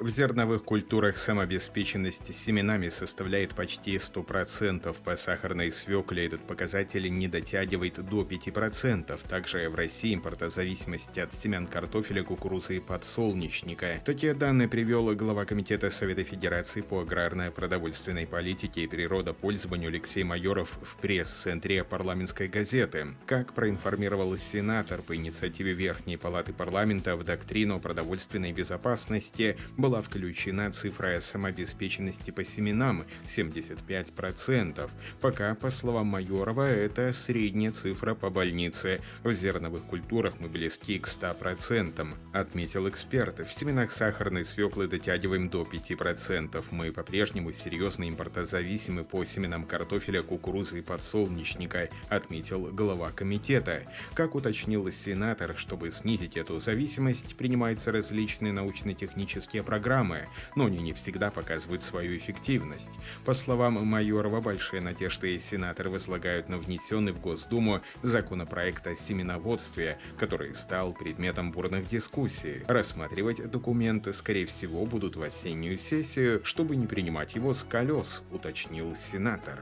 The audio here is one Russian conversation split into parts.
В зерновых культурах самообеспеченность семенами составляет почти 100%. По сахарной свекле этот показатель не дотягивает до 5%. Также в России импортозависимость от семян картофеля, кукурузы и подсолнечника. Такие данные привел глава Комитета Совета Федерации по аграрно-продовольственной политике и природопользованию Алексей Майоров в пресс-центре парламентской газеты. Как проинформировал сенатор по инициативе Верхней Палаты парламента в доктрину продовольственной безопасности был была включена цифра самообеспеченности по семенам 75%. Пока, по словам Майорова, это средняя цифра по больнице. В зерновых культурах мы близки к 100%, отметил эксперт. В семенах сахарной свеклы дотягиваем до 5%. Мы по-прежнему серьезно импортозависимы по семенам картофеля, кукурузы и подсолнечника, отметил глава комитета. Как уточнил сенатор, чтобы снизить эту зависимость, принимаются различные научно-технические программы программы, но они не всегда показывают свою эффективность. По словам Майорова, большие надежды сенаторы возлагают на внесенный в Госдуму законопроект о семеноводстве, который стал предметом бурных дискуссий. Рассматривать документы, скорее всего, будут в осеннюю сессию, чтобы не принимать его с колес, уточнил сенатор.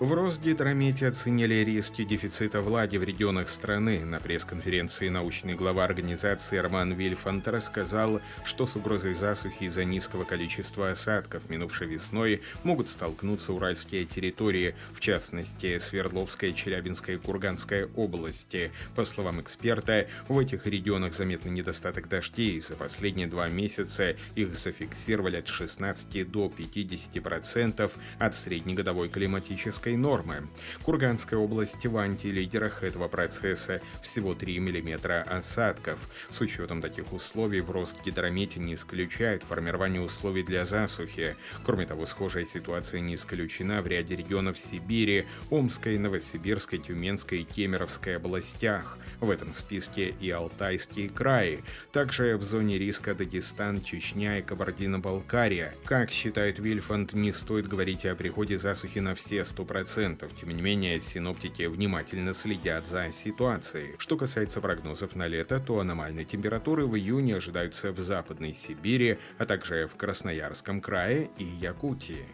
В Росгидромете оценили риски дефицита влаги в регионах страны. На пресс-конференции научный глава организации Роман Вильфант рассказал, что с угрозой засухи из-за низкого количества осадков минувшей весной могут столкнуться уральские территории, в частности Свердловская, Челябинская и Курганская области. По словам эксперта, в этих регионах заметный недостаток дождей. За последние два месяца их зафиксировали от 16 до 50% от среднегодовой климатической климатической нормы. Курганская область в антилидерах этого процесса всего 3 мм осадков. С учетом таких условий в Росгидромете не исключают формирование условий для засухи. Кроме того, схожая ситуация не исключена в ряде регионов Сибири, Омской, Новосибирской, Тюменской и Кемеровской областях. В этом списке и Алтайские краи. Также в зоне риска Дагестан, Чечня и Кабардино-Балкария. Как считает Вильфанд, не стоит говорить о приходе засухи на все 100%, 100%. Тем не менее, синоптики внимательно следят за ситуацией. Что касается прогнозов на лето, то аномальные температуры в июне ожидаются в Западной Сибири, а также в Красноярском крае и Якутии.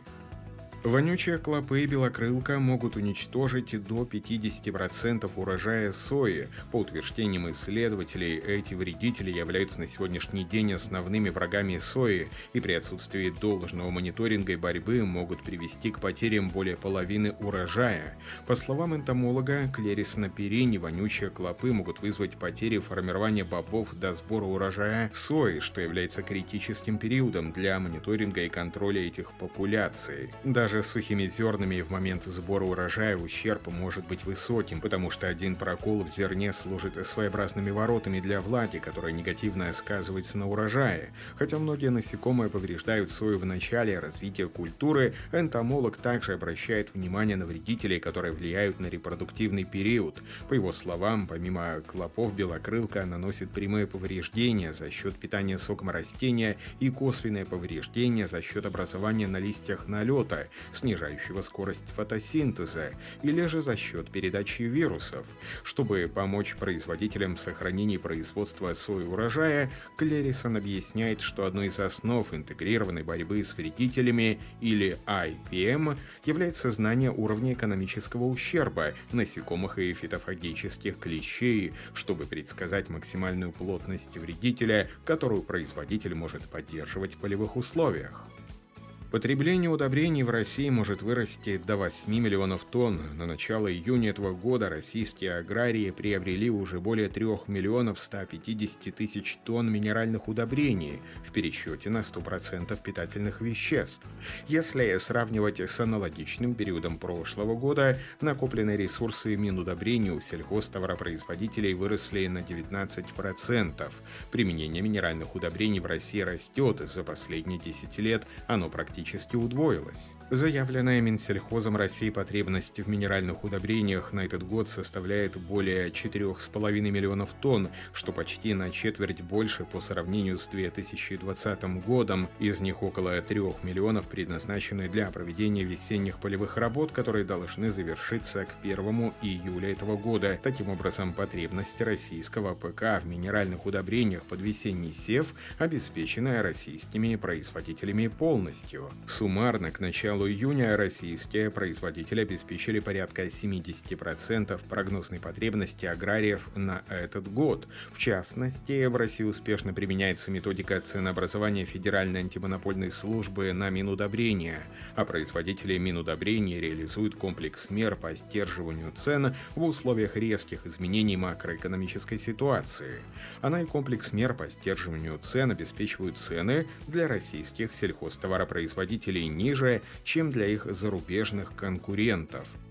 Вонючие клопы и белокрылка могут уничтожить до 50% урожая сои. По утверждениям исследователей, эти вредители являются на сегодняшний день основными врагами сои и при отсутствии должного мониторинга и борьбы могут привести к потерям более половины урожая. По словам энтомолога Клерисона Перини, вонючие клопы могут вызвать потери формирования бобов до сбора урожая сои, что является критическим периодом для мониторинга и контроля этих популяций. Даже даже сухими зернами в момент сбора урожая ущерб может быть высоким, потому что один прокол в зерне служит своеобразными воротами для влаги, которая негативно сказывается на урожае. Хотя многие насекомые повреждают сою в начале развития культуры, энтомолог также обращает внимание на вредителей, которые влияют на репродуктивный период. По его словам, помимо клопов, белокрылка наносит прямые повреждения за счет питания соком растения и косвенные повреждения за счет образования на листьях налета, снижающего скорость фотосинтеза, или же за счет передачи вирусов. Чтобы помочь производителям в сохранении производства сои урожая, Клерисон объясняет, что одной из основ интегрированной борьбы с вредителями, или IPM, является знание уровня экономического ущерба насекомых и фитофагических клещей, чтобы предсказать максимальную плотность вредителя, которую производитель может поддерживать в полевых условиях. Потребление удобрений в России может вырасти до 8 миллионов тонн. На начало июня этого года российские аграрии приобрели уже более 3 миллионов 150 тысяч тонн минеральных удобрений в пересчете на 100% питательных веществ. Если сравнивать с аналогичным периодом прошлого года, накопленные ресурсы минудобрений у сельхозтоваропроизводителей выросли на 19%. Применение минеральных удобрений в России растет. За последние 10 лет оно практически практически удвоилась. Заявленная Минсельхозом России потребность в минеральных удобрениях на этот год составляет более 4,5 миллионов тонн, что почти на четверть больше по сравнению с 2020 годом. Из них около 3 миллионов предназначены для проведения весенних полевых работ, которые должны завершиться к 1 июля этого года. Таким образом, потребность российского ПК в минеральных удобрениях под весенний сев обеспечена российскими производителями полностью. Суммарно к началу июня российские производители обеспечили порядка 70% прогнозной потребности аграриев на этот год. В частности, в России успешно применяется методика ценообразования Федеральной антимонопольной службы на минудобрения, а производители минудобрений реализуют комплекс мер по сдерживанию цен в условиях резких изменений макроэкономической ситуации. Она и комплекс мер по сдерживанию цен обеспечивают цены для российских сельхозтоваропроизводителей ниже, чем для их зарубежных конкурентов –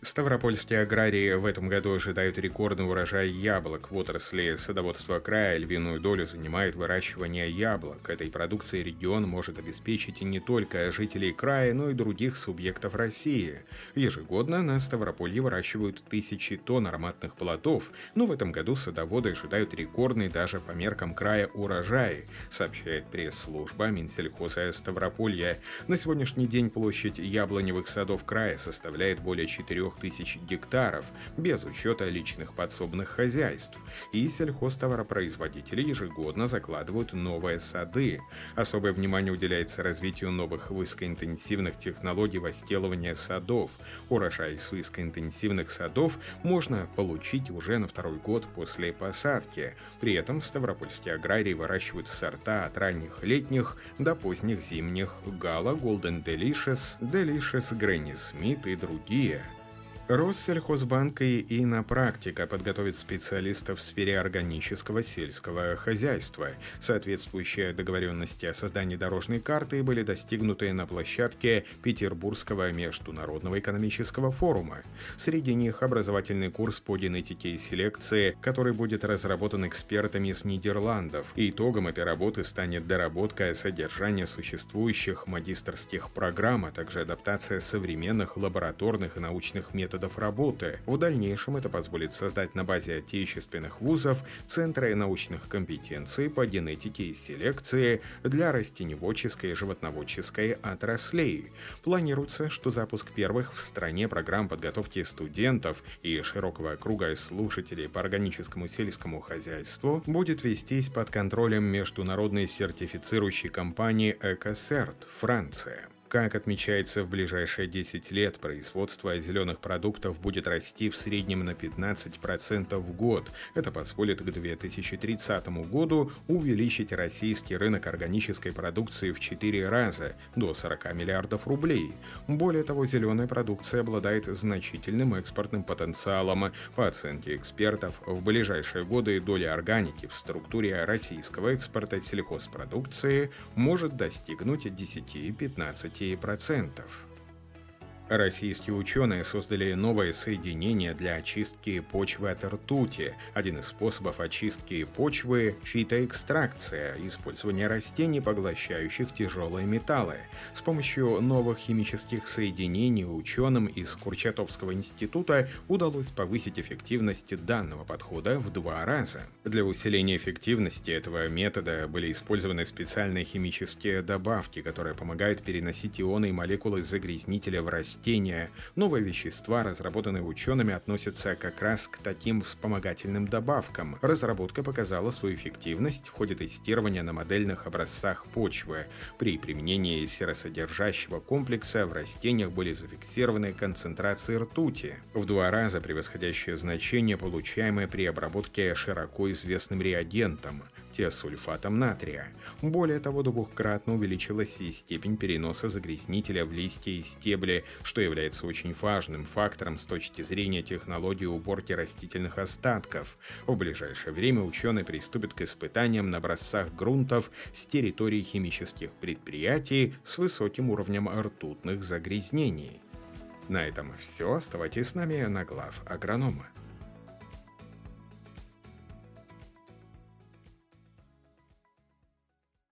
Ставропольские аграрии в этом году ожидают рекордный урожай яблок. В отрасли садоводства края львиную долю занимает выращивание яблок. Этой продукцией регион может обеспечить и не только жителей края, но и других субъектов России. Ежегодно на Ставрополье выращивают тысячи тонн ароматных плодов, но в этом году садоводы ожидают рекордный даже по меркам края урожай, сообщает пресс-служба Минсельхоза Ставрополья. На сегодняшний день площадь яблоневых садов края составляет более 4 тысяч гектаров, без учета личных подсобных хозяйств, и сельхозтоваропроизводители ежегодно закладывают новые сады. Особое внимание уделяется развитию новых высокоинтенсивных технологий возделывания садов. Урожай из высокоинтенсивных садов можно получить уже на второй год после посадки. При этом ставропольские аграрии выращивают сорта от ранних летних до поздних зимних Гала, Golden Delicious, Delicious Granny Smith и другие – Россельхозбанк и Инопрактика подготовит специалистов в сфере органического сельского хозяйства. Соответствующие договоренности о создании дорожной карты были достигнуты на площадке Петербургского международного экономического форума. Среди них образовательный курс по генетике и селекции, который будет разработан экспертами из Нидерландов. Итогом этой работы станет доработка содержания существующих магистрских программ, а также адаптация современных лабораторных и научных методов методов работы. В дальнейшем это позволит создать на базе отечественных вузов центры научных компетенций по генетике и селекции для растеневодческой и животноводческой отраслей. Планируется, что запуск первых в стране программ подготовки студентов и широкого круга слушателей по органическому сельскому хозяйству будет вестись под контролем международной сертифицирующей компании «Экосерт» Франция. Как отмечается, в ближайшие 10 лет производство зеленых продуктов будет расти в среднем на 15% в год. Это позволит к 2030 году увеличить российский рынок органической продукции в 4 раза, до 40 миллиардов рублей. Более того, зеленая продукция обладает значительным экспортным потенциалом. По оценке экспертов, в ближайшие годы доля органики в структуре российского экспорта сельхозпродукции может достигнуть 10-15 10%. Российские ученые создали новое соединение для очистки почвы от ртути. Один из способов очистки почвы – фитоэкстракция, использование растений, поглощающих тяжелые металлы. С помощью новых химических соединений ученым из Курчатовского института удалось повысить эффективность данного подхода в два раза. Для усиления эффективности этого метода были использованы специальные химические добавки, которые помогают переносить ионы и молекулы загрязнителя в растения растения. Новые вещества, разработанные учеными, относятся как раз к таким вспомогательным добавкам. Разработка показала свою эффективность в ходе тестирования на модельных образцах почвы. При применении серосодержащего комплекса в растениях были зафиксированы концентрации ртути, в два раза превосходящее значение, получаемое при обработке широко известным реагентом тиосульфатом натрия. Более того, двухкратно увеличилась и степень переноса загрязнителя в листья и стебли, что является очень важным фактором с точки зрения технологии уборки растительных остатков. В ближайшее время ученые приступят к испытаниям на образцах грунтов с территории химических предприятий с высоким уровнем ртутных загрязнений. На этом все. Оставайтесь с нами на глав агронома.